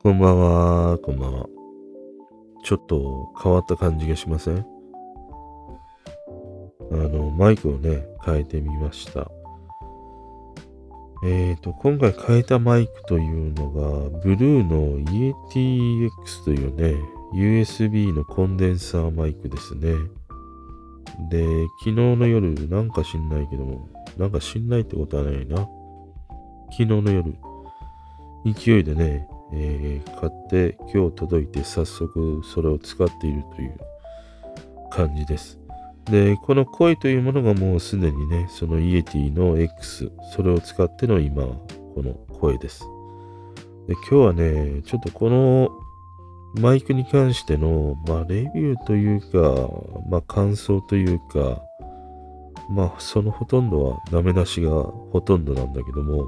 こんばんは、こんばんは。ちょっと変わった感じがしません？あの、マイクをね、変えてみました。えっ、ー、と、今回変えたマイクというのが、ブルーの EATX というね、USB のコンデンサーマイクですね。で、昨日の夜、なんか知んないけども、なんか知んないってことはないな。昨日の夜、勢いでね、えー、買って今日届いて早速それを使っているという感じです。で、この声というものがもうすでにね、そのイエティの X、それを使っての今、この声です。で、今日はね、ちょっとこのマイクに関しての、まあ、レビューというか、まあ、感想というか、まあ、そのほとんどはダメ出しがほとんどなんだけども、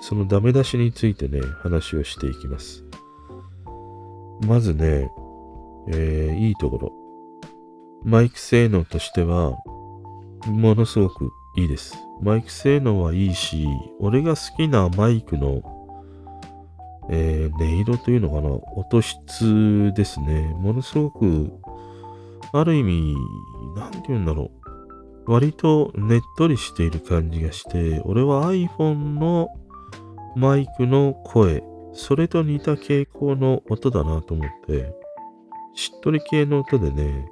そのダメ出しについてね、話をしていきます。まずね、えー、いいところ。マイク性能としては、ものすごくいいです。マイク性能はいいし、俺が好きなマイクの、えー、音色というのかな、音質ですね。ものすごく、ある意味、なんて言うんだろう。割とねっとりしている感じがして、俺は iPhone のマイクの声、それと似た傾向の音だなと思って、しっとり系の音でね、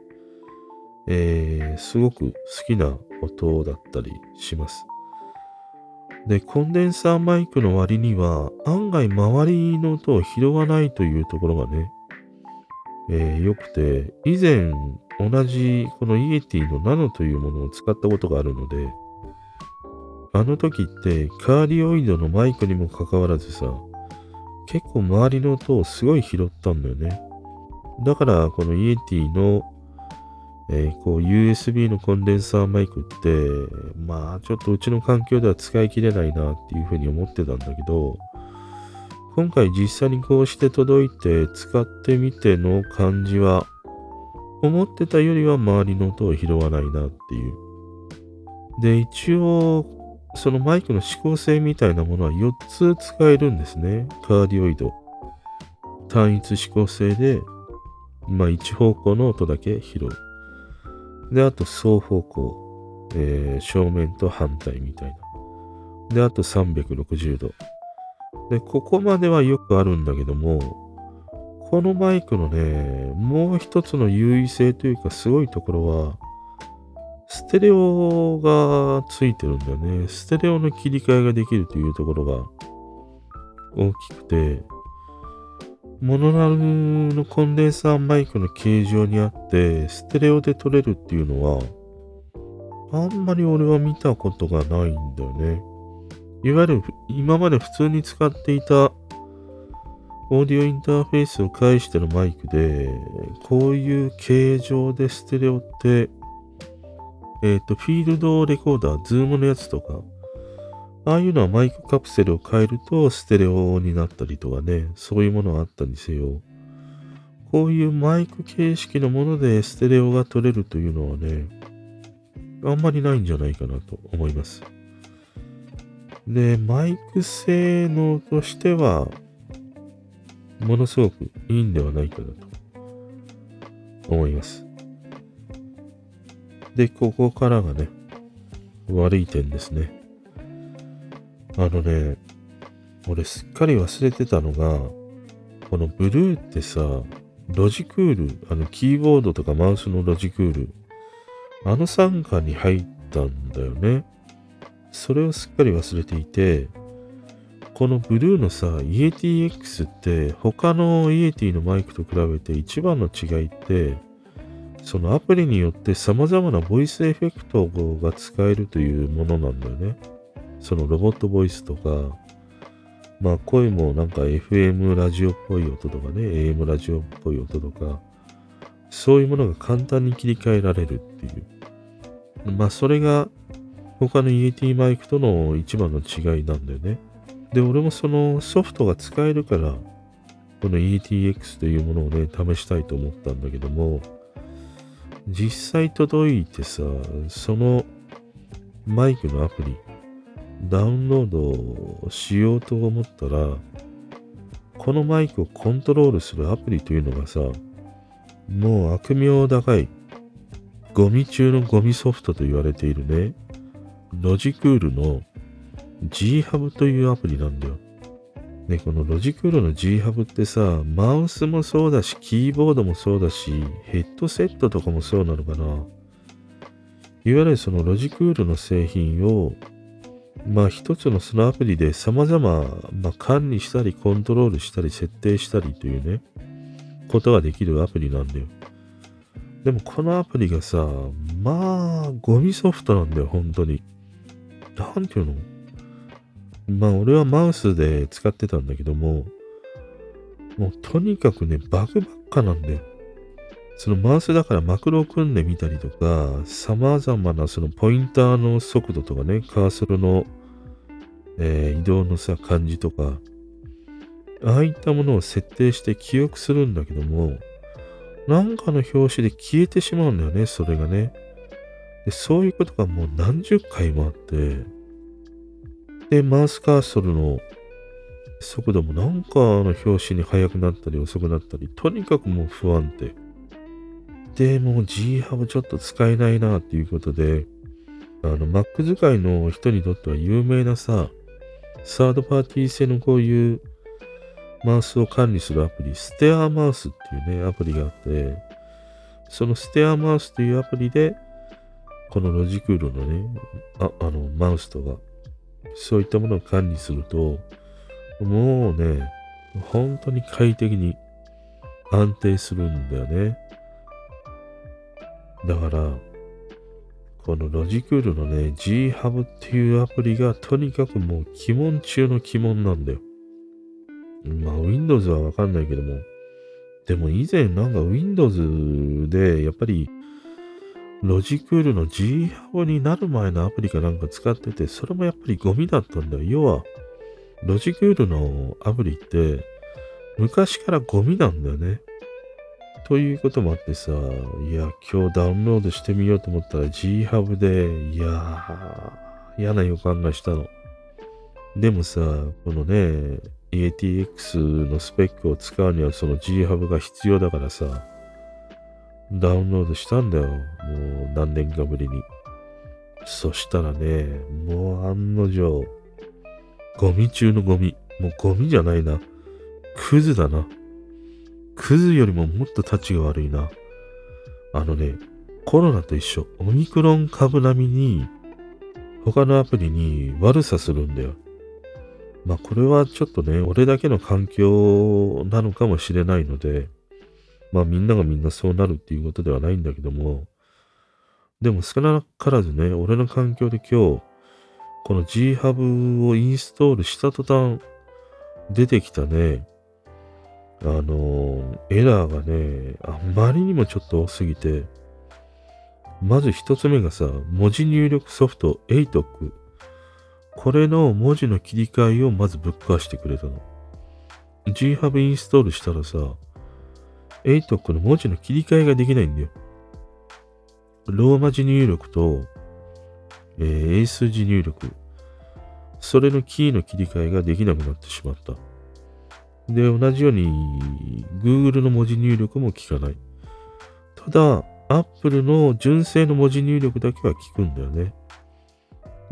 えー、すごく好きな音だったりします。で、コンデンサーマイクの割には、案外周りの音を拾わないというところがね、えー、良くて、以前同じこのイエティのナノというものを使ったことがあるので、あの時ってカーリオイドのマイクにもかかわらずさ、結構周りの音をすごい拾ったんだよね。だからこのイエティの、えー、こう USB のコンデンサーマイクって、まあちょっとうちの環境では使い切れないなっていうふうに思ってたんだけど、今回実際にこうして届いて使ってみての感じは、思ってたよりは周りの音を拾わないなっていう。で、一応、そのマイクの指向性みたいなものは4つ使えるんですね。カーディオイド。単一指向性で、まあ一方向の音だけ拾う。で、あと双方向。えー、正面と反対みたいな。で、あと360度。で、ここまではよくあるんだけども、このマイクのね、もう一つの優位性というかすごいところは、ステレオがついてるんだよね。ステレオの切り替えができるというところが大きくて、モノラルのコンデンサーマイクの形状にあって、ステレオで撮れるっていうのは、あんまり俺は見たことがないんだよね。いわゆる今まで普通に使っていたオーディオインターフェースを介してのマイクで、こういう形状でステレオってえっ、ー、と、フィールドレコーダー、ズームのやつとか、ああいうのはマイクカプセルを変えるとステレオになったりとかね、そういうものがあったにせよ、こういうマイク形式のものでステレオが取れるというのはね、あんまりないんじゃないかなと思います。で、マイク性能としては、ものすごくいいんではないかなと思います。で、ここからがね、悪い点ですね。あのね、俺すっかり忘れてたのが、このブルーってさ、ロジクール、あのキーボードとかマウスのロジクール、あの傘下に入ったんだよね。それをすっかり忘れていて、このブルーのさ、イエティ X って他のイエティのマイクと比べて一番の違いって、そのアプリによって様々なボイスエフェクトが使えるというものなんだよね。そのロボットボイスとか、まあ声もなんか FM ラジオっぽい音とかね、AM ラジオっぽい音とか、そういうものが簡単に切り替えられるっていう。まあそれが他の EAT マイクとの一番の違いなんだよね。で、俺もそのソフトが使えるから、この ETX というものをね、試したいと思ったんだけども、実際届いてさ、そのマイクのアプリ、ダウンロードしようと思ったら、このマイクをコントロールするアプリというのがさ、もう悪名高い、ゴミ中のゴミソフトと言われているね、ロジクールの G ハブというアプリなんだよ。ね、このロジクールの G ハブってさ、マウスもそうだし、キーボードもそうだし、ヘッドセットとかもそうなのかな。いわゆるそのロジクールの製品を、まあ一つのそのアプリで様々、まあ、管理したりコントロールしたり設定したりというね、ことができるアプリなんだよ。でもこのアプリがさ、まあ、ゴミソフトなんだよ、本当に。なんていうの？まあ俺はマウスで使ってたんだけども、もうとにかくね、バグばっかなんだよ。そのマウスだからマクロを組んでみたりとか、様々なそのポインターの速度とかね、カーソルの、えー、移動のさ、感じとか、ああいったものを設定して記憶するんだけども、なんかの表紙で消えてしまうんだよね、それがね。でそういうことがもう何十回もあって、で、マウスカーソルの速度もなんかの表紙に速くなったり遅くなったり、とにかくもう不安定。で、もう G ハブちょっと使えないなっていうことで、あの、Mac 使いの人にとっては有名なさ、サードパーティー製のこういうマウスを管理するアプリ、ステアマウスっていうね、アプリがあって、そのステアマウスというアプリで、このロジクールのね、ああの、マウスとか、そういったものを管理すると、もうね、本当に快適に安定するんだよね。だから、このロジクールのね、G ハブっていうアプリがとにかくもう鬼門中の鬼門なんだよ。まあ、Windows はわかんないけども。でも以前なんか Windows でやっぱりロジクールの G ハブになる前のアプリかなんか使ってて、それもやっぱりゴミだったんだよ。要は、ロジクールのアプリって昔からゴミなんだよね。ということもあってさ、いや、今日ダウンロードしてみようと思ったら G ハブで、いやー、嫌な予感がしたの。でもさ、このね、ATX のスペックを使うにはその G ハブが必要だからさ、ダウンロードしたんだよ。もう何年かぶりに。そしたらね、もう案の定、ゴミ中のゴミ。もうゴミじゃないな。クズだな。クズよりももっとタチが悪いな。あのね、コロナと一緒。オミクロン株並みに、他のアプリに悪さするんだよ。まあこれはちょっとね、俺だけの環境なのかもしれないので、まあみんながみんなそうなるっていうことではないんだけども、でも少なからずね、俺の環境で今日、この G ハブをインストールした途端、出てきたね、あのエラーがね、あまりにもちょっと多すぎて、まず一つ目がさ、文字入力ソフト ATOC。これの文字の切り替えをまずぶっ壊してくれたの。GHub インストールしたらさ、ATOC の文字の切り替えができないんだよ。ローマ字入力と、えー、英数字入力。それのキーの切り替えができなくなってしまった。で、同じように Google の文字入力も効かない。ただ、Apple の純正の文字入力だけは効くんだよね。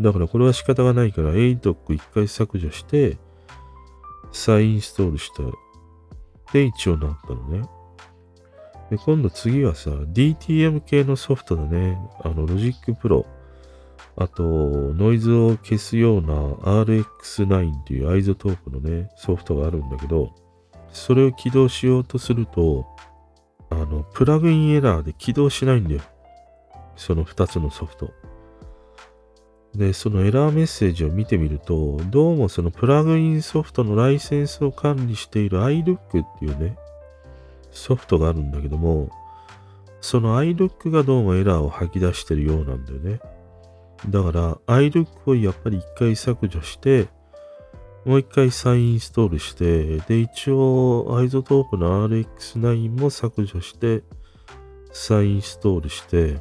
だからこれは仕方がないから ATOC 一回削除して、再インストールした。で、一応なったのね。で、今度次はさ、DTM 系のソフトだね。あの、Logic Pro。あと、ノイズを消すような RX9 っていう iZotope のね、ソフトがあるんだけど、それを起動しようとすると、あの、プラグインエラーで起動しないんだよ。その2つのソフト。で、そのエラーメッセージを見てみると、どうもそのプラグインソフトのライセンスを管理している iLok っていうね、ソフトがあるんだけども、その iLook がどうもエラーを吐き出してるようなんだよね。だから iLook をやっぱり一回削除して、もう一回再インストールして、で、一応、 iZotope の RX9 も削除して、再インストールして、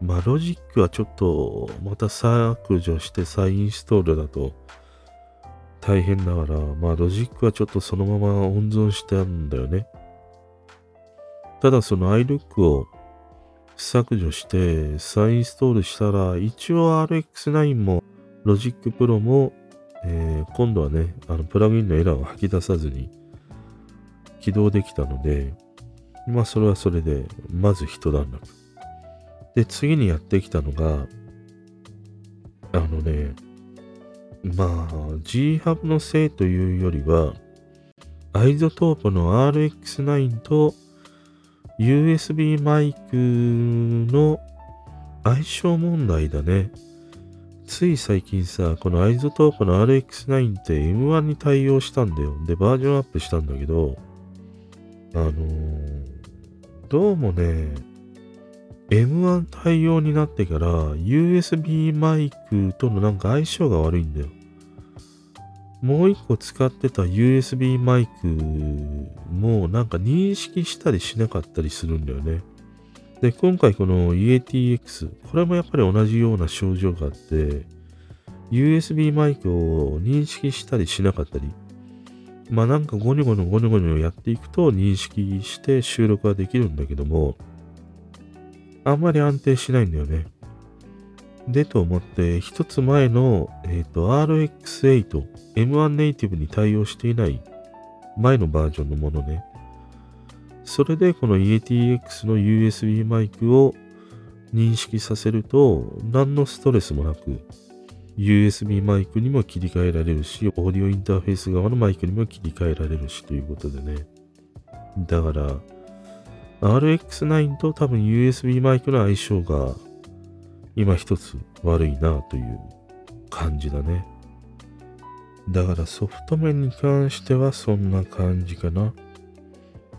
まあ、ロジックはちょっと、また削除して再インストールだと、大変だから、まあロジックはちょっとそのまま温存してあるんだよね。ただその iLook を削除して再インストールしたら、一応 RX9 も Logic Pro も、えー、今度はね、あのプラグインのエラーを吐き出さずに起動できたので、まあそれはそれで、まず一段落。で、次にやってきたのが、あのね、まあ、G-Hub のせいというよりは、 iZotope の RX9 と USB マイクの相性問題だね。つい最近さ、この iZotope の RX9 って M1 に対応したんだよ。で、バージョンアップしたんだけど、あのー、どうもね、M1 対応になってから USB マイクとのなんか相性が悪いんだよ。もう一個使ってた USB マイクもなんか認識したりしなかったりするんだよね。で、今回この EATX、これもやっぱり同じような症状があって、USB マイクを認識したりしなかったり、まあなんかゴニョゴニョゴニョゴニョやっていくと認識して収録はできるんだけども、あんまり安定しないんだよね。でと思って、一つ前の、え、ー、と RX8、M1 ネイティブに対応していない前のバージョンのものね。それでこの EATX の USB マイクを認識させると、何のストレスもなく、USB マイクにも切り替えられるし、オーディオインターフェース側のマイクにも切り替えられるしということでね。だから、RX9 と多分 USB マイクの相性が今一つ悪いなという感じだね。だからソフト面に関してはそんな感じかな。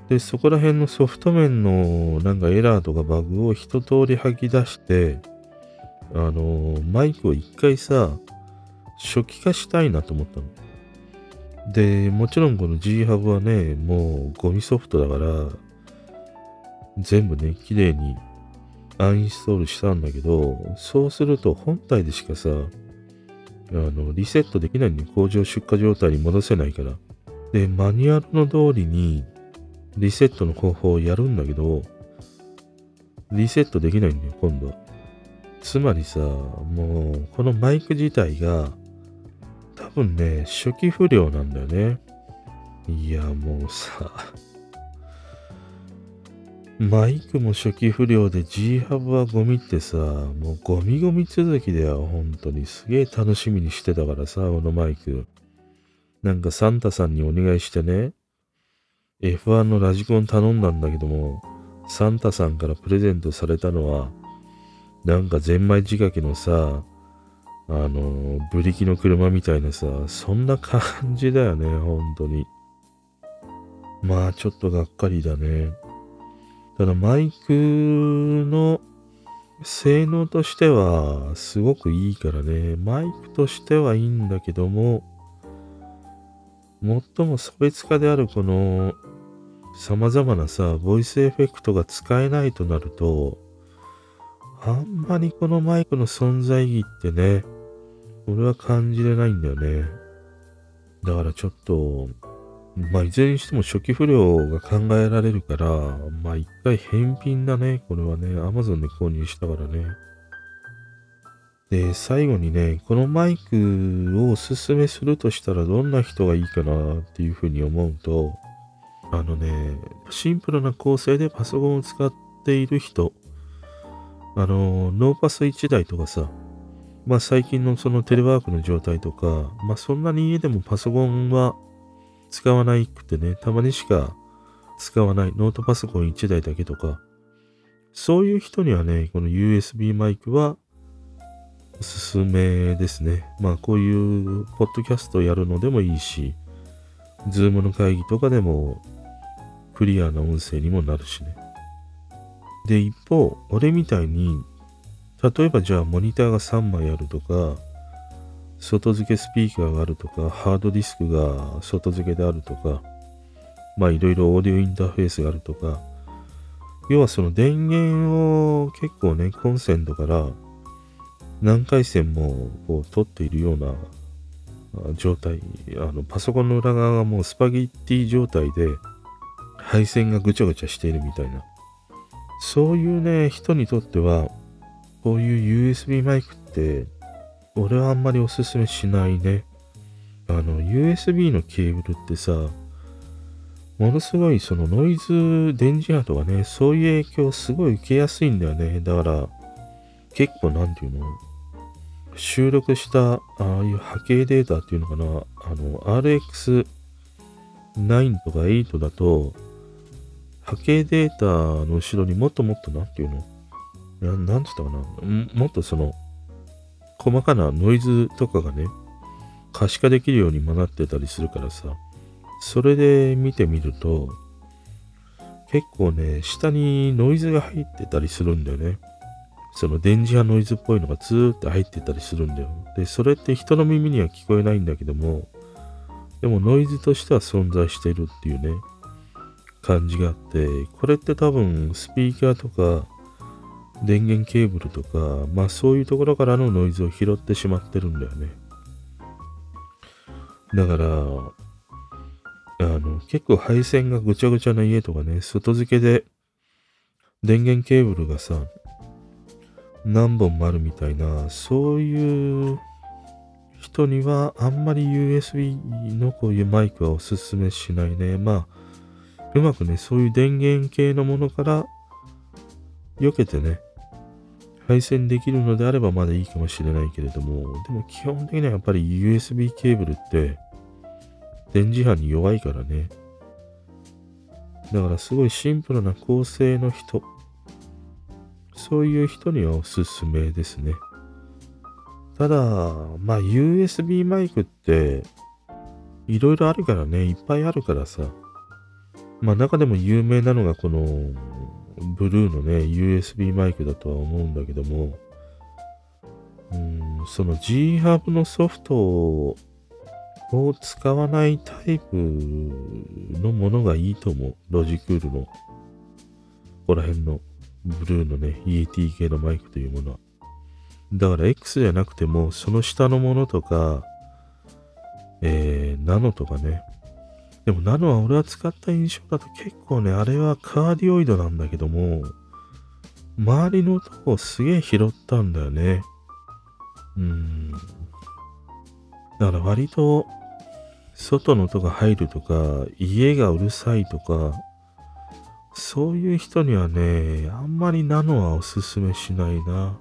で、そこら辺のソフト面のなんかエラーとかバグを一通り吐き出して、あのマイクを一回さ、初期化したいなと思ったの。で、もちろんこの G ハブはね、もうゴミソフトだから、全部ね、綺麗にアンインストールしたんだけど、そうすると本体でしかさ、あの、リセットできないんで工場出荷状態に戻せないから。で、マニュアルの通りにリセットの方法をやるんだけど、リセットできないんだよ、今度は。つまりさ、もう、このマイク自体が、多分ね、初期不良なんだよね。いや、もうさ、マイクも初期不良で G ハブはゴミってさ、もうゴミゴミ続きだよ、本当に。すげえ楽しみにしてたからさ、このマイク。なんかサンタさんにお願いしてね、F1 のラジコン頼んだんだけども、サンタさんからプレゼントされたのは、なんかゼンマイ仕掛けのさ、あの、ブリキの車みたいなさ、そんな感じだよね、本当に。まあ、ちょっとがっかりだね。ただマイクの性能としてはすごくいいからね、マイクとしてはいいんだけども、最も差別化であるこの様々なさ、ボイスエフェクトが使えないとなると、あんまりこのマイクの存在意義ってね、俺は感じれないんだよね。だからちょっと、まあ、いずれにしても初期不良が考えられるから、まあ、一回返品だね。これはね、Amazon で購入したからね。で、最後にね、このマイクをおすすめするとしたらどんな人がいいかなっていうふうに思うと、あのね、シンプルな構成でパソコンを使っている人、あの、ノーパス1台とかさ、まあ最近のそのテレワークの状態とか、まあそんなに家でもパソコンは使わないくてね、たまにしか使わないノートパソコン1台だけとか、そういう人にはね、この USB マイクはおすすめですね。まあこういうポッドキャストやるのでもいいし、 Zoom の会議とかでもクリアな音声にもなるしね。で、一方、俺みたいに、例えばじゃあモニターが3枚あるとか、外付けスピーカーがあるとか、ハードディスクが外付けであるとか、まあいろいろオーディオインターフェースがあるとか、要はその電源を結構ね、コンセントから何回線もこう取っているような状態、あの、パソコンの裏側がもうスパゲッティ状態で、配線がぐちゃぐちゃしているみたいな。そういうね、人にとっては、こういう USB マイクって、俺はあんまりおすすめしないね。あの、USB のケーブルってさ、ものすごいそのノイズ、電磁波とかね、そういう影響すごい受けやすいんだよね。だから、結構なんていうの？収録したああいう波形データっていうのかな、あの、RX9 とか8だと、波形データの後ろにもっともっとなんていうの？ななんつったかな？もっとその、細かなノイズとかがね、可視化できるようにもなってたりするからさ、それで見てみると、結構ね、下にノイズが入ってたりするんだよね。その電磁波ノイズっぽいのがずーっと入ってたりするんだよ。で、それって人の耳には聞こえないんだけども、でもノイズとしては存在しているっていうね、感じがあって、これって多分スピーカーとか電源ケーブルとか、まあそういうところからのノイズを拾ってしまってるんだよね。だから、あの、結構配線がぐちゃぐちゃな家とかね、外付けで電源ケーブルがさ、何本もあるみたいな、そういう人にはあんまり USB のこういうマイクはおすすめしないね。まあ、うまくね、そういう電源系のものから避けてね、配線できるのであればまだいいかもしれないけれども、でも基本的にはやっぱり USB ケーブルって電磁波に弱いからね。だからすごいシンプルな構成の人そういう人にはおすすめですね。ただ、まあ USB マイクっていろいろあるからね、いっぱいあるからさ。まあ中でも有名なのがこのブルーのね、USB マイクだとは思うんだけども、うん、その G ハブのソフトを使わないタイプのものがいいと思う。ロジクールの。ここら辺の。ブルーのね、EAT 系のマイクというものは。だから X じゃなくても、その下のものとか、えー、ナノとかね。でもナノは俺は使った印象だと結構ね、あれはカーディオイドなんだけども、周りの音をすげえ拾ったんだよね。うん。だから割と、外の音が入るとか、家がうるさいとか、そういう人にはね、あんまりナノはおすすめしないな。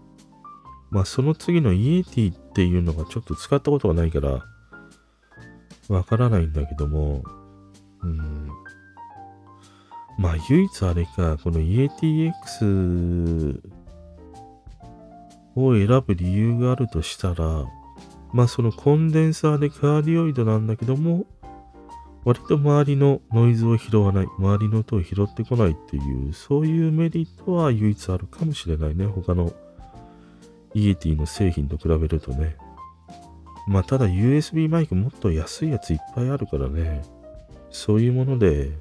まあその次のイエティっていうのがちょっと使ったことがないから、わからないんだけども、まあ唯一あれか、このイエティ X を選ぶ理由があるとしたら、まあそのコンデンサーでカーディオイドなんだけども、割と周りのノイズを拾わない、周りの音を拾ってこないっていう、そういうメリットは唯一あるかもしれないね。他のイエティの製品と比べるとね。まあ、ただ USB マイクもっと安いやついっぱいあるからね。そういうもので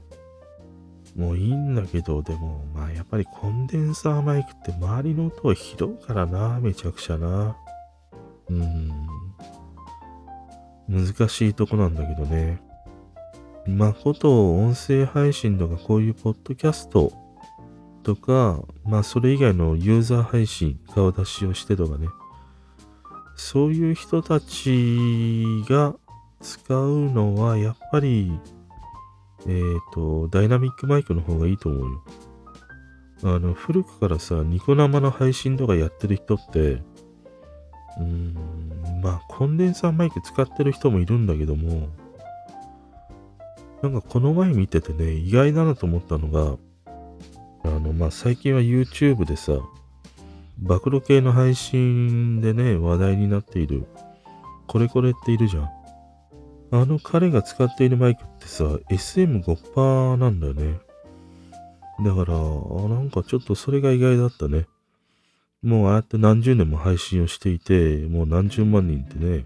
もういいんだけど、でも、まあやっぱりコンデンサーマイクって周りの音を拾うからな、めちゃくちゃな。うん。難しいとこなんだけどね。まこと音声配信とかこういうポッドキャストとか、まあそれ以外のユーザー配信、顔出しをしてとかね、そういう人たちが使うのはやっぱり、えっ、ー、と、ダイナミックマイクの方がいいと思うよ。あの、古くからさ、ニコ生の配信とかやってる人って、うーん、まあ、コンデンサーマイク使ってる人もいるんだけども、なんかこの前見ててね、意外だなと思ったのが、あの、まあ、最近は YouTube でさ、暴露系の配信でね、話題になっている、これこれっているじゃん。あの彼が使っているマイクってさ、SM5% なんだよね。だから、なんかちょっとそれが意外だったね。もうああやって何十年も配信をしていて、もう何十万人ってね、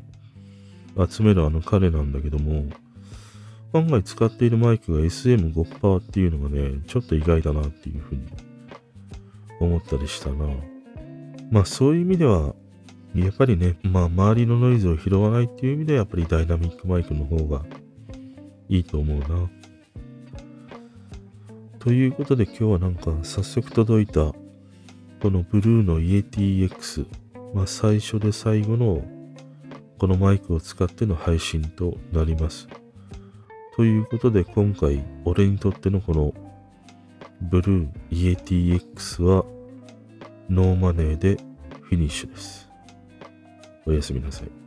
集めるあの彼なんだけども、案外使っているマイクが SM5% っていうのがね、ちょっと意外だなっていうふうに思ったりしたな。まあそういう意味では、やっぱりね、まあ周りのノイズを拾わないっていう意味でやっぱりダイナミックマイクの方がいいと思うな。ということで今日はなんか早速届いたこのブルーの EATX、まあ最初で最後のこのマイクを使っての配信となります。ということで今回俺にとってのこのブルー EATX はノーマネーでフィニッシュです。おやすみなさい。